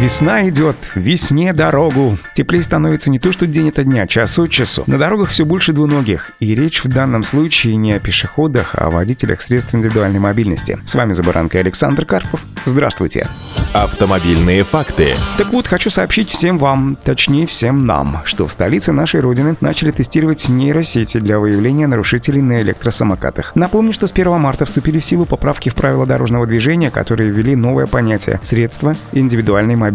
Весна идет, весне дорогу. Теплее становится не то что день это дня, час от часу. На дорогах все больше двуногих. И речь в данном случае не о пешеходах, а о водителях средств индивидуальной мобильности. С вами за баранкой Александр Карпов. Здравствуйте. Автомобильные факты. Так вот, хочу сообщить всем вам, точнее всем нам, что в столице нашей родины начали тестировать нейросети для выявления нарушителей на электросамокатах. Напомню, что с 1 марта вступили в силу поправки в правила дорожного движения, которые ввели новое понятие – средства индивидуальной мобильности,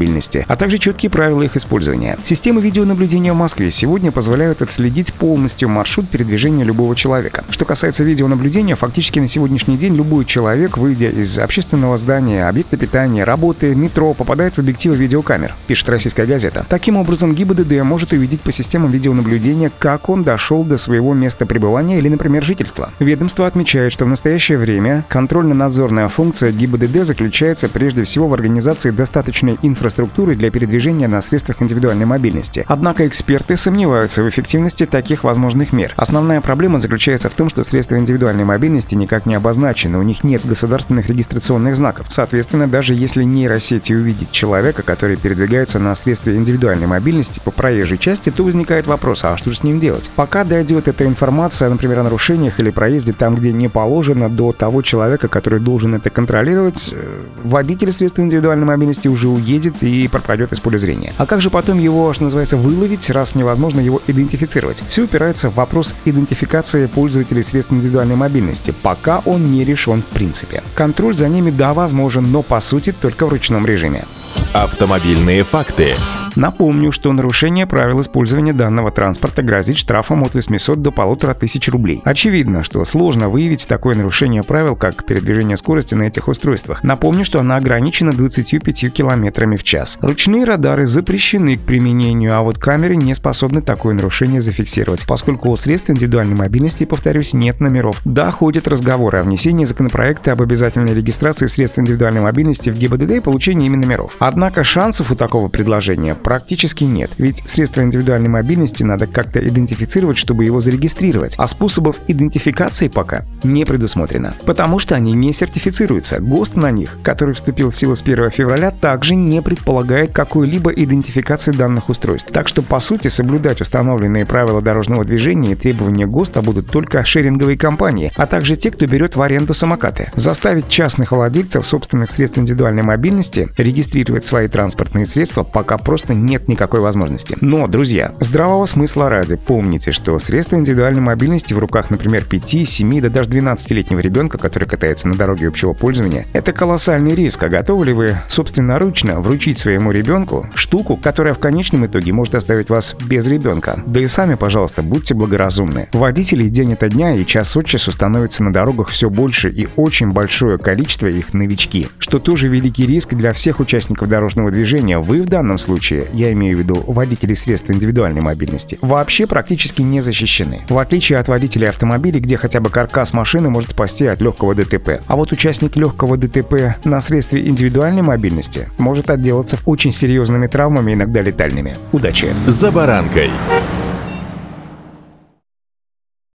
а также четкие правила их использования. Системы видеонаблюдения в Москве сегодня позволяют отследить полностью маршрут передвижения любого человека. Что касается видеонаблюдения, фактически на сегодняшний день любой человек, выйдя из общественного здания, объекта питания, работы, метро, попадает в объективы видеокамер, пишет российская газета. Таким образом, ГИБДД может увидеть по системам видеонаблюдения, как он дошел до своего места пребывания или, например, жительства. Ведомство отмечает, что в настоящее время контрольно-надзорная функция ГИБДД заключается прежде всего в организации достаточной информации инфраструктуры для передвижения на средствах индивидуальной мобильности. Однако эксперты сомневаются в эффективности таких возможных мер. Основная проблема заключается в том, что средства индивидуальной мобильности никак не обозначены, у них нет государственных регистрационных знаков. Соответственно, даже если нейросети увидит человека, который передвигается на средстве индивидуальной мобильности по проезжей части, то возникает вопрос, а что же с ним делать? Пока дойдет эта информация, например, о нарушениях или проезде там, где не положено, до того человека, который должен это контролировать, э, водитель средства индивидуальной мобильности уже уедет выйдет и пропадет из поля зрения. А как же потом его, что называется, выловить, раз невозможно его идентифицировать? Все упирается в вопрос идентификации пользователей средств индивидуальной мобильности, пока он не решен в принципе. Контроль за ними, да, возможен, но по сути только в ручном режиме. Автомобильные факты. Напомню, что нарушение правил использования данного транспорта грозит штрафом от 800 до 1500 рублей. Очевидно, что сложно выявить такое нарушение правил, как передвижение скорости на этих устройствах. Напомню, что она ограничена 25 километрами в час. Ручные радары запрещены к применению, а вот камеры не способны такое нарушение зафиксировать, поскольку у средств индивидуальной мобильности, повторюсь, нет номеров. Да, ходят разговоры о внесении законопроекта об обязательной регистрации средств индивидуальной мобильности в ГИБДД и получении ими номеров. Однако шансов у такого предложения практически нет, ведь средства индивидуальной мобильности надо как-то идентифицировать, чтобы его зарегистрировать, а способов идентификации пока не предусмотрено, потому что они не сертифицируются. ГОСТ на них, который вступил в силу с 1 февраля, также не предполагает какой-либо идентификации данных устройств. Так что, по сути, соблюдать установленные правила дорожного движения и требования ГОСТа будут только шеринговые компании, а также те, кто берет в аренду самокаты. Заставить частных владельцев собственных средств индивидуальной мобильности регистрировать свои транспортные средства пока просто просто нет никакой возможности. Но, друзья, здравого смысла ради, помните, что средства индивидуальной мобильности в руках, например, 5, 7, да даже 12-летнего ребенка, который катается на дороге общего пользования, это колоссальный риск. А готовы ли вы собственноручно вручить своему ребенку штуку, которая в конечном итоге может оставить вас без ребенка? Да и сами, пожалуйста, будьте благоразумны. Водителей день ото дня и час от часу становится на дорогах все больше и очень большое количество их новички, что тоже великий риск для всех участников дорожного движения. Вы в данном случае я имею в виду водителей средств индивидуальной мобильности, вообще практически не защищены. В отличие от водителей автомобилей, где хотя бы каркас машины может спасти от легкого ДТП. А вот участник легкого ДТП на средстве индивидуальной мобильности может отделаться очень серьезными травмами, иногда летальными. Удачи! За баранкой.